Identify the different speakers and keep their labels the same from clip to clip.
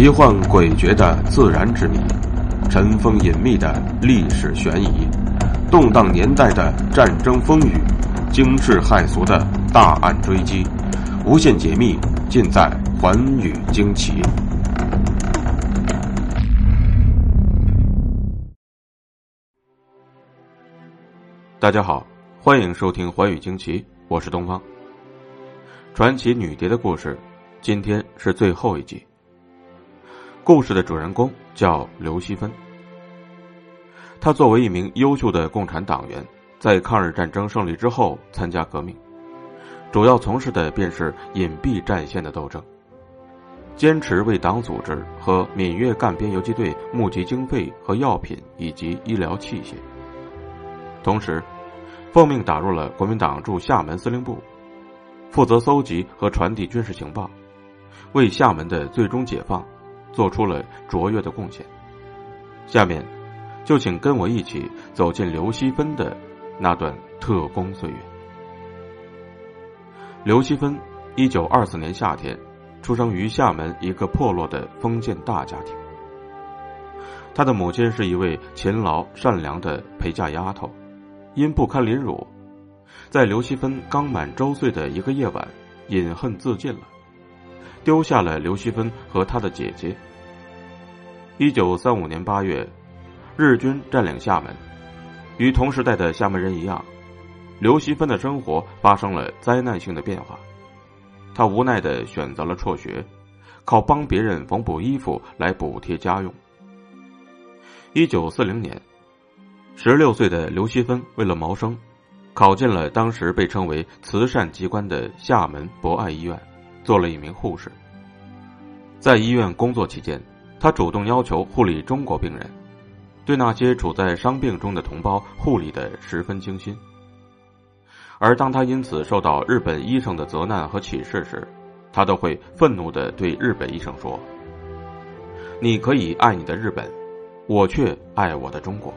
Speaker 1: 奇幻诡谲的自然之谜，尘封隐秘的历史悬疑，动荡年代的战争风雨，惊世骇俗的大案追击，无限解密尽在《寰宇惊奇》。大家好，欢迎收听《寰宇惊奇》，我是东方。传奇女蝶的故事，今天是最后一集。故事的主人公叫刘锡芬。他作为一名优秀的共产党员，在抗日战争胜利之后参加革命，主要从事的便是隐蔽战线的斗争，坚持为党组织和闽粤赣边游击队募集经费和药品以及医疗器械。同时，奉命打入了国民党驻厦门司令部，负责搜集和传递军事情报，为厦门的最终解放。做出了卓越的贡献。下面，就请跟我一起走进刘锡芬的那段特工岁月。刘锡芬，一九二四年夏天，出生于厦门一个破落的封建大家庭。他的母亲是一位勤劳善良的陪嫁丫头，因不堪凌辱，在刘锡芬刚满周岁的一个夜晚，饮恨自尽了。丢下了刘锡芬和他的姐姐。一九三五年八月，日军占领厦门，与同时代的厦门人一样，刘锡芬的生活发生了灾难性的变化。他无奈的选择了辍学，靠帮别人缝补衣服来补贴家用。一九四零年，十六岁的刘锡芬为了谋生，考进了当时被称为慈善机关的厦门博爱医院。做了一名护士，在医院工作期间，他主动要求护理中国病人，对那些处在伤病中的同胞护理的十分精心。而当他因此受到日本医生的责难和歧视时，他都会愤怒的对日本医生说：“你可以爱你的日本，我却爱我的中国。”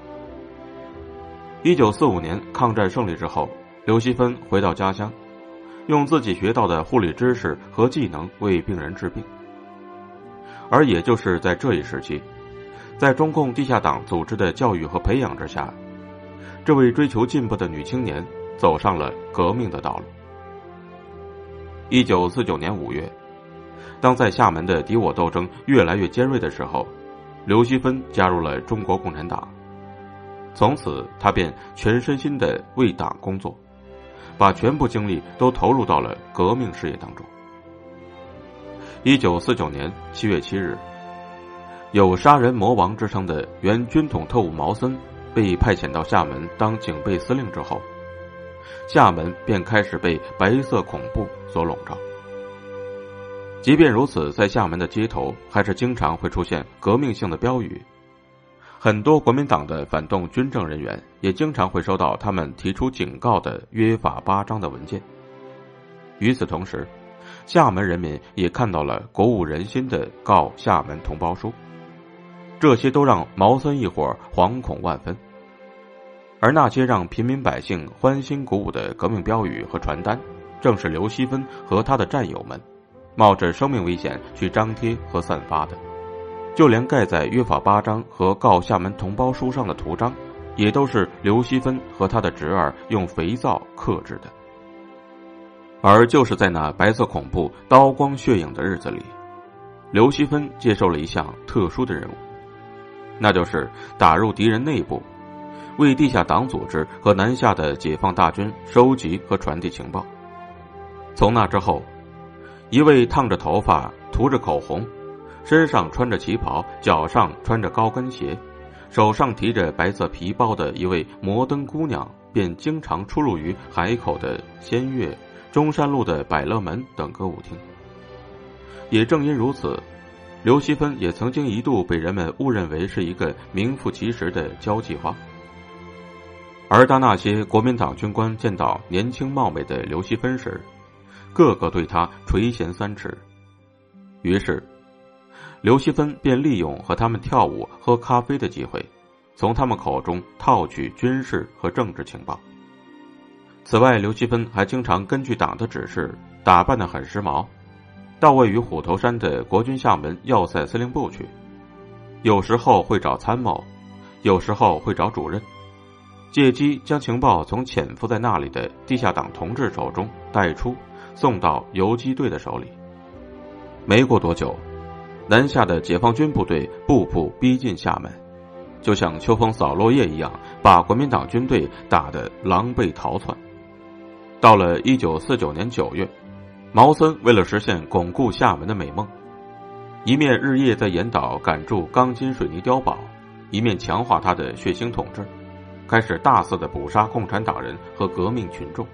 Speaker 1: 一九四五年抗战胜利之后，刘锡芬回到家乡。用自己学到的护理知识和技能为病人治病，而也就是在这一时期，在中共地下党组织的教育和培养之下，这位追求进步的女青年走上了革命的道路。一九四九年五月，当在厦门的敌我斗争越来越尖锐的时候，刘锡芬加入了中国共产党，从此她便全身心的为党工作。把全部精力都投入到了革命事业当中。一九四九年七月七日，有“杀人魔王”之称的原军统特务毛森被派遣到厦门当警备司令之后，厦门便开始被白色恐怖所笼罩。即便如此，在厦门的街头还是经常会出现革命性的标语。很多国民党的反动军政人员也经常会收到他们提出警告的约法八章的文件。与此同时，厦门人民也看到了鼓舞人心的告厦门同胞书，这些都让毛森一伙惶恐万分。而那些让平民百姓欢欣鼓舞的革命标语和传单，正是刘锡芬和他的战友们冒着生命危险去张贴和散发的。就连盖在约法八章和告厦门同胞书上的图章，也都是刘锡芬和他的侄儿用肥皂刻制的。而就是在那白色恐怖、刀光血影的日子里，刘西芬接受了一项特殊的任务，那就是打入敌人内部，为地下党组织和南下的解放大军收集和传递情报。从那之后，一位烫着头发、涂着口红。身上穿着旗袍，脚上穿着高跟鞋，手上提着白色皮包的一位摩登姑娘，便经常出入于海口的仙悦、中山路的百乐门等歌舞厅。也正因如此，刘锡芬也曾经一度被人们误认为是一个名副其实的交际花。而当那些国民党军官见到年轻貌美的刘锡芬时，个个对她垂涎三尺，于是。刘锡芬便利用和他们跳舞、喝咖啡的机会，从他们口中套取军事和政治情报。此外，刘锡芬还经常根据党的指示打扮的很时髦，到位于虎头山的国军厦门要塞司令部去，有时候会找参谋，有时候会找主任，借机将情报从潜伏在那里的地下党同志手中带出，送到游击队的手里。没过多久，南下的解放军部队步步逼近厦门，就像秋风扫落叶一样，把国民党军队打得狼狈逃窜。到了一九四九年九月，毛森为了实现巩固厦门的美梦，一面日夜在岩岛赶筑钢筋水泥碉堡，一面强化他的血腥统治，开始大肆的捕杀共产党人和革命群众。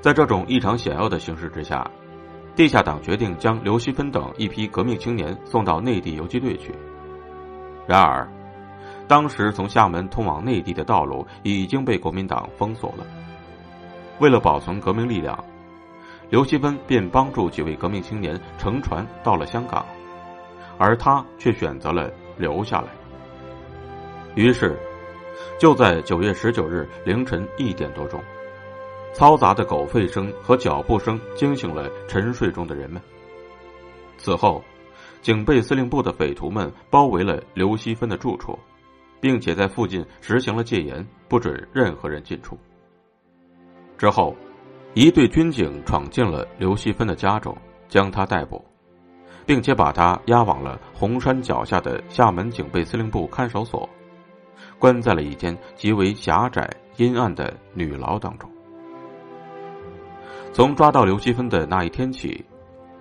Speaker 1: 在这种异常险恶的形势之下。地下党决定将刘锡芬等一批革命青年送到内地游击队去。然而，当时从厦门通往内地的道路已经被国民党封锁了。为了保存革命力量，刘锡芬便帮助几位革命青年乘船到了香港，而他却选择了留下来。于是，就在九月十九日凌晨一点多钟。嘈杂的狗吠声和脚步声惊醒了沉睡中的人们。此后，警备司令部的匪徒们包围了刘锡芬的住处，并且在附近实行了戒严，不准任何人进出。之后，一队军警闯进了刘锡芬的家中，将他逮捕，并且把他押往了红山脚下的厦门警备司令部看守所，关在了一间极为狭窄阴暗的女牢当中。从抓到刘锡芬的那一天起，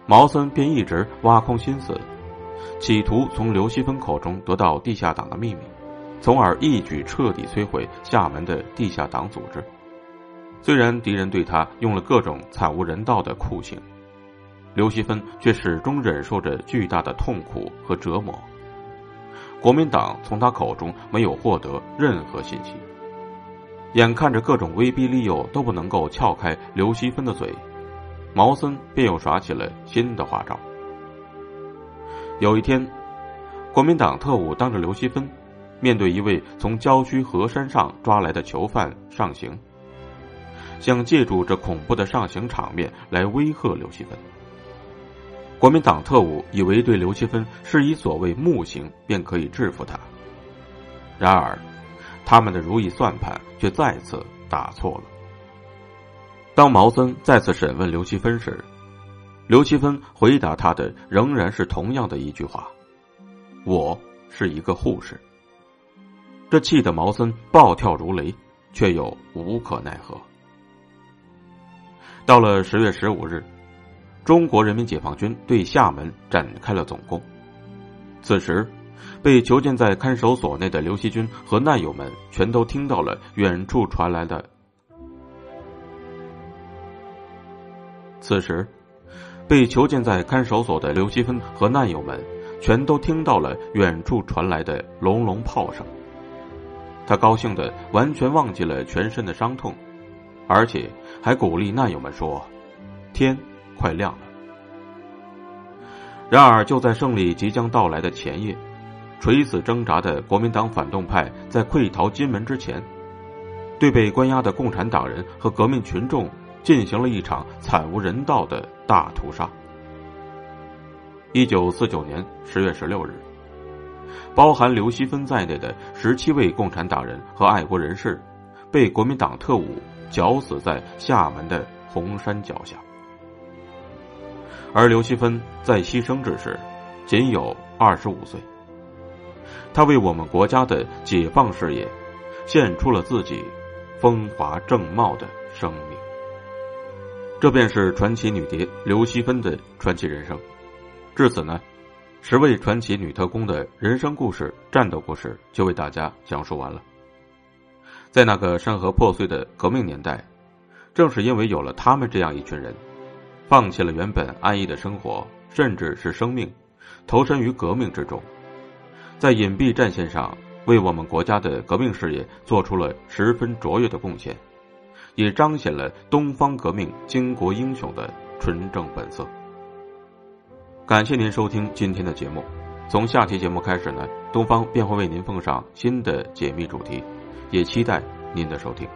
Speaker 1: 毛森便一直挖空心思，企图从刘锡芬口中得到地下党的秘密，从而一举彻底摧毁厦门的地下党组织。虽然敌人对他用了各种惨无人道的酷刑，刘锡芬却始终忍受着巨大的痛苦和折磨。国民党从他口中没有获得任何信息。眼看着各种威逼利诱都不能够撬开刘锡芬的嘴，毛森便又耍起了新的花招。有一天，国民党特务当着刘锡芬面对一位从郊区河山上抓来的囚犯上刑，想借助这恐怖的上刑场面来威吓刘锡芬。国民党特务以为对刘锡芬施以所谓木刑便可以制服他，然而。他们的如意算盘却再次打错了。当毛森再次审问刘奇芬时，刘奇芬回答他的仍然是同样的一句话：“我是一个护士。”这气得毛森暴跳如雷，却又无可奈何。到了十月十五日，中国人民解放军对厦门展开了总攻。此时。被囚禁在看守所内的刘希军和难友们全都听到了远处传来的。此时，被囚禁在看守所的刘希芬和难友们全都听到了远处传来的隆隆炮声。他高兴的完全忘记了全身的伤痛，而且还鼓励难友们说：“天快亮了。”然而，就在胜利即将到来的前夜。垂死挣扎的国民党反动派在溃逃金门之前，对被关押的共产党人和革命群众进行了一场惨无人道的大屠杀。一九四九年十月十六日，包含刘锡芬在内的十七位共产党人和爱国人士，被国民党特务绞死在厦门的红山脚下。而刘锡芬在牺牲之时，仅有二十五岁。他为我们国家的解放事业，献出了自己风华正茂的生命。这便是传奇女谍刘锡芬的传奇人生。至此呢，十位传奇女特工的人生故事、战斗故事就为大家讲述完了。在那个山河破碎的革命年代，正是因为有了他们这样一群人，放弃了原本安逸的生活，甚至是生命，投身于革命之中。在隐蔽战线上，为我们国家的革命事业做出了十分卓越的贡献，也彰显了东方革命巾帼英雄的纯正本色。感谢您收听今天的节目，从下期节目开始呢，东方便会为您奉上新的解密主题，也期待您的收听。